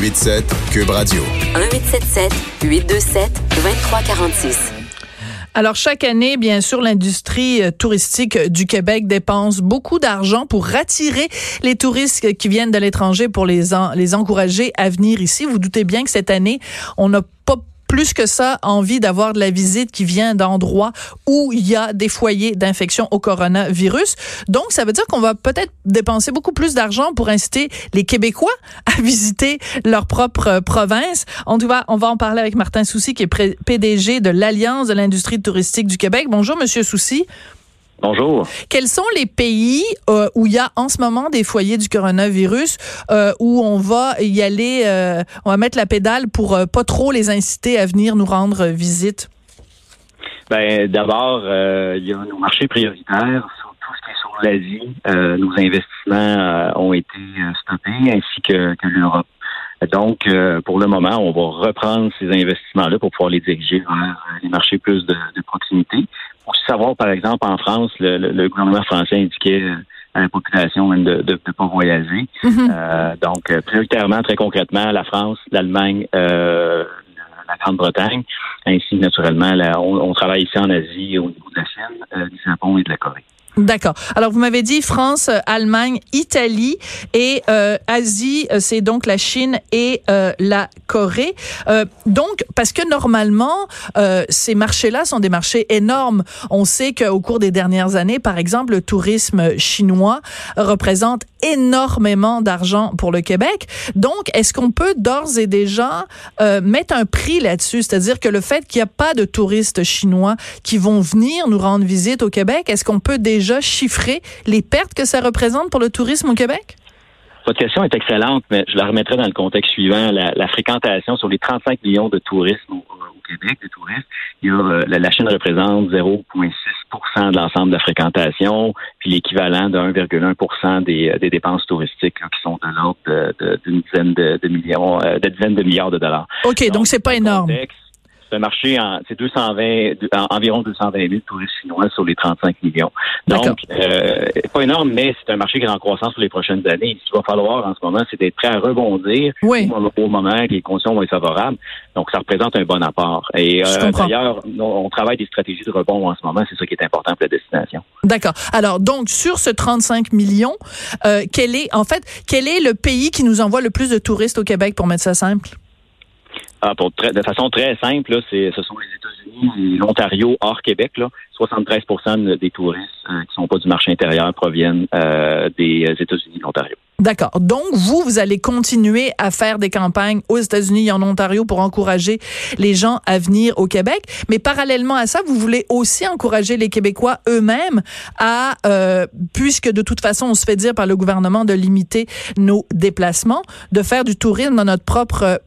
187 Cube Radio. 1877 827 2346. Alors chaque année, bien sûr, l'industrie euh, touristique du Québec dépense beaucoup d'argent pour attirer les touristes qui viennent de l'étranger pour les les encourager à venir ici. Vous doutez bien que cette année, on n'a pas plus que ça envie d'avoir de la visite qui vient d'endroits où il y a des foyers d'infection au coronavirus. Donc, ça veut dire qu'on va peut-être dépenser beaucoup plus d'argent pour inciter les Québécois à visiter leur propre province. On va, on va en parler avec Martin Soucy, qui est PDG de l'Alliance de l'industrie touristique du Québec. Bonjour, Monsieur Soucy. Bonjour. Quels sont les pays euh, où il y a en ce moment des foyers du coronavirus euh, où on va y aller, euh, on va mettre la pédale pour pas trop les inciter à venir nous rendre visite? Ben, d'abord, il y a nos marchés prioritaires sur tout ce qui est sur l'Asie. nos investissements ont été stoppés ainsi que, que l'Europe. Donc, pour le moment, on va reprendre ces investissements-là pour pouvoir les diriger vers les marchés plus de, de proximité savoir, par exemple, en France, le, gouvernement français indiquait euh, à la population même de ne pas voyager. Mm-hmm. Euh, donc, euh, prioritairement, très concrètement, la France, l'Allemagne, la Grande-Bretagne, ainsi naturellement, on, travaille ici en Asie au niveau de la Chine, du Japon et de la Corée. D'accord. Alors vous m'avez dit France, Allemagne, Italie et euh, Asie, euh, c'est donc la Chine et euh, la Corée. donc parce que normalement ces marchés-là sont des marchés énormes. On sait qu'au cours des dernières années, par exemple, le tourisme chinois représente énormément d'argent pour le Québec. Donc est-ce qu'on peut d'ores et déjà mettre un prix là-dessus, c'est-à-dire que le fait qu'il n'y a pas de touristes chinois qui vont venir nous rendre visite au Québec, est-ce qu'on peut déjà déjà chiffré les pertes que ça représente pour le tourisme au Québec? Votre question est excellente, mais je la remettrai dans le contexte suivant. La, fréquentation sur les 35 millions de touristes au, Québec, de touristes, il y a, euh, la, Chine représente 0,6% de l'ensemble de la fréquentation, puis l'équivalent de 1,1 des, des dépenses touristiques qui sont de l'ordre d'une dizaine de, millions, euh, de dizaines de milliards de dollars. OK, donc, c'est pas énorme c'est un marché, c'est 220, environ 220 000 touristes chinois sur les 35 millions. Donc, euh, pas énorme, mais c'est un marché qui est en croissance pour les prochaines années. Ce qu'il va falloir en ce moment, c'est d'être prêt à rebondir au, moment que les conditions vont être favorables. Donc, ça représente un bon apport. Et euh, d'ailleurs, on, travaille des stratégies de rebond en ce moment. C'est ça qui est important pour la destination. D'accord. Alors, donc, sur ce 35 millions, euh, quel est, en fait, quel est le pays qui nous envoie le plus de touristes au Québec, pour mettre ça simple? Ah, pour de façon très simple, là, c'est, ce sont les États-Unis l'Ontario hors Québec. Là. 73% des touristes euh, qui sont pas du marché intérieur proviennent euh, des États-Unis et de l'Ontario. D'accord. Donc, vous, vous allez continuer à faire des campagnes aux États-Unis et en Ontario pour encourager les gens à venir au Québec. Mais parallèlement à ça, vous voulez aussi encourager les Québécois eux-mêmes à, euh, puisque de toute façon, on se fait dire par le gouvernement de limiter nos déplacements, de faire du tourisme dans notre propre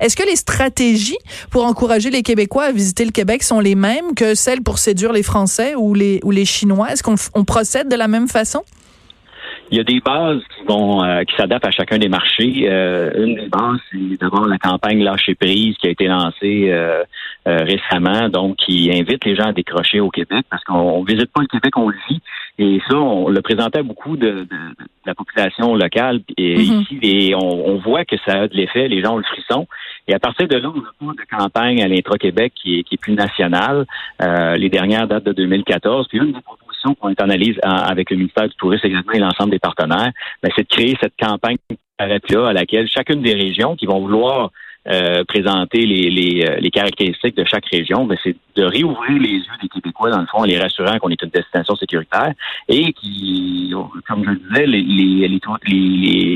Est-ce que les stratégies pour encourager les Québécois à visiter le Québec sont les mêmes que celles pour séduire les Français ou les, ou les Chinois? Est-ce qu'on procède de la même façon? Il y a des bases qui vont euh, qui s'adaptent à chacun des marchés. Euh, une des bases, c'est d'abord la campagne Lâcher prise qui a été lancée euh, récemment, donc qui invite les gens à décrocher au Québec parce qu'on visite pas le Québec, on le vit. Et ça, on le présentait à beaucoup de, la population locale. Et mm-hmm. ici, et on, voit que ça a de l'effet, les gens ont le frisson. Et à partir de là, on a pas de campagne à l'intra-Québec qui est, qui est plus nationale. les dernières datent de 2014. Puis une des qu'on est en analyse avec le ministère du Tourisme également et l'ensemble des partenaires, ben, c'est de créer cette campagne là à laquelle chacune des régions qui vont vouloir euh, présenter les, euh, les, caractéristiques de chaque région, ben, c'est de réouvrir les yeux des Québécois, dans le fond, en les rassurant qu'on est une destination sécuritaire et qui, comme je le disais, les, les,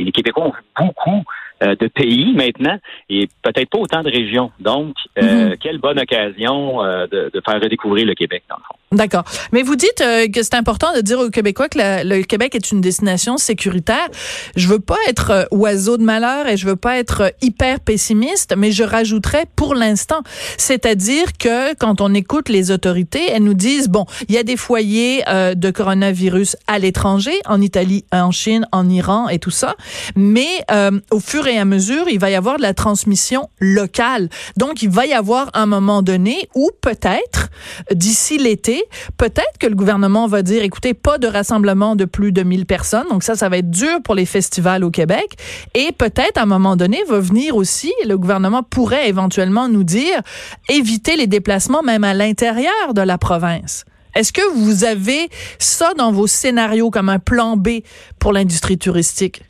les Québécois ont vu beaucoup euh, de pays maintenant et peut-être pas autant de régions. Donc, mm-hmm. quelle bonne occasion de, de, faire redécouvrir le Québec, dans le fond. D'accord. Mais vous dites euh, que c'est important de dire aux Québécois que le Québec est une destination sécuritaire. Je veux pas être euh, oiseau de malheur et je veux pas être euh, hyper pessimiste, mais je rajouterais pour l'instant. C'est-à-dire que quand on écoute les autorités, elles nous disent, bon, il y a des foyers de coronavirus à l'étranger, en Italie, en Chine, en Iran et tout ça, mais au fur et à mesure, il va y avoir de la transmission locale. Donc, il va y avoir un moment donné où peut-être, d'ici l'été, peut-être que le gouvernement va dire, écoutez, pas de rassemblement de plus de 1000 personnes. Donc ça, ça va être dur pour les festivals au Québec. Et peut-être à un moment donné va venir aussi, le gouvernement pourrait éventuellement nous dire, éviter les déplacements même à l'intérieur de la province. Est-ce que vous avez ça dans vos scénarios comme un plan B pour l'industrie touristique?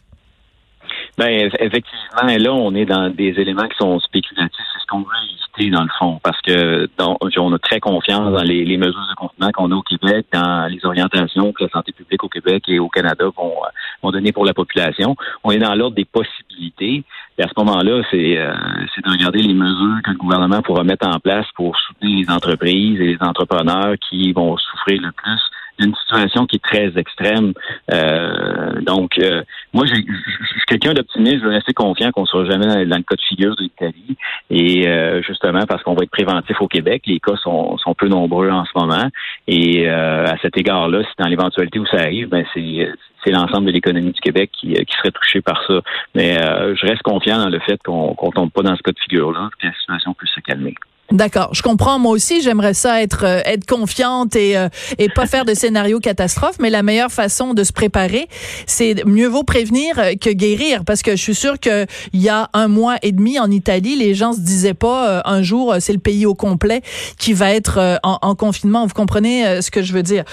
Ben effectivement, là, on est dans des éléments qui sont spéculatifs. Ce qu'on veut éviter dans le fond, parce que on a très confiance dans les, mesures de confinement qu'on a au Québec, dans les orientations que la santé publique au Québec et au Canada vont, vont donner pour la population. On est dans l'ordre des possibilités. Et à ce moment-là, c'est euh, de regarder les mesures que le gouvernement pourra mettre en place pour soutenir les entreprises et les entrepreneurs qui vont souffrir le plus une situation qui est très extrême. Euh, donc, euh, moi, je suis quelqu'un d'optimiste. Je veux rester confiant qu'on ne sera jamais dans, le cas de figure de l'Italie. Et euh, justement, parce qu'on va être préventif au Québec, les cas sont, sont peu nombreux en ce moment. Et à cet égard-là, si dans l'éventualité où ça arrive, ben c'est c'est l'ensemble de l'économie du Québec qui, qui, serait touché par ça. Mais je reste confiant dans le fait qu'on ne tombe pas dans ce cas de figure-là, que la situation puisse se calmer. D'accord, je comprends. Moi aussi, j'aimerais ça être euh, être confiante et euh, et pas faire de scénario catastrophe. Mais la meilleure façon de se préparer, c'est mieux vaut prévenir euh, que guérir. Parce que je suis sûre que il y a un mois et demi en Italie, les gens se disaient pas un jour c'est le pays au complet qui va être en, en, confinement. Vous comprenez ce que je veux dire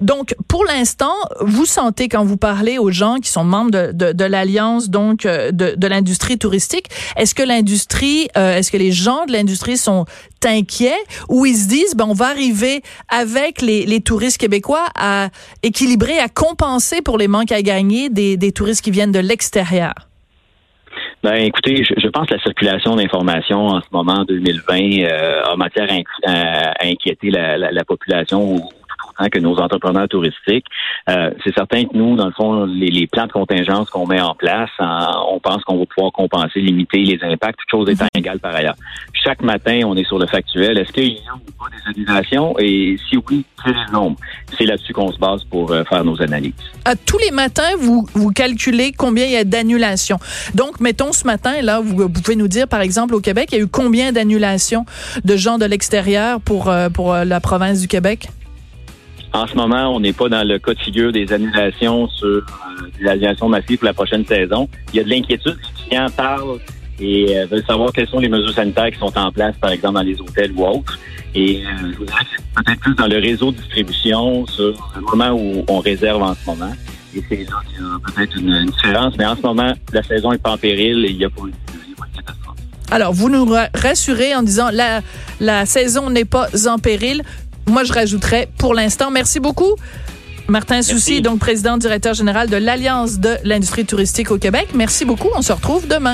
Donc, pour l'instant, vous sentez quand vous parlez aux gens qui sont membres de de, de l'alliance donc de de l'industrie touristique, est-ce que l'industrie, est-ce que les gens de l'industrie sont inquiets ou ils se disent ben on va arriver avec les, les touristes québécois à équilibrer, à compenser pour les manques à gagner des, des touristes qui viennent de l'extérieur? Ben, écoutez, je, pense que la circulation d'informations en ce moment, 2020, euh, en matière à, inquiéter la, la, la population Que nos entrepreneurs touristiques. Euh, c'est certain que nous, dans le fond, les, plans de contingence qu'on met en place, on pense qu'on va pouvoir compenser, limiter les impacts, toutes choses étant mhm. égales par ailleurs. Chaque matin, on est sur le factuel. Est-ce qu'il y a ou pas des annulations? Et si oui, quel est le nombre? C'est là-dessus qu'on se base pour euh, faire nos analyses. À tous les matins, vous, vous calculez combien il y a d'annulations. Donc, mettons ce matin, là, vous, pouvez nous dire, par exemple, au Québec, il y a eu combien d'annulations de gens de l'extérieur pour, euh, pour la province du Québec? En ce moment, on n'est pas dans le cas de figure des annulations sur euh, l'aviation massive pour la prochaine saison. Il y a de l'inquiétude. Les clients parlent et euh, veulent savoir quelles sont les mesures sanitaires qui sont en place, par exemple, dans les hôtels ou autres. Et euh, peut-être plus dans le réseau de distribution sur le moment où on réserve en ce moment. Et c'est là qu'il y a peut-être une, différence. Mais en ce moment, la saison n'est pas en péril et il n'y a pas de catastrophe. Alors, vous nous rassurez en disant la, la saison n'est pas en péril. Moi, je rajouterais pour l'instant. Merci beaucoup. Martin Soucy, donc président directeur général de l'Alliance de l'industrie touristique au Québec. Merci beaucoup. On se retrouve demain.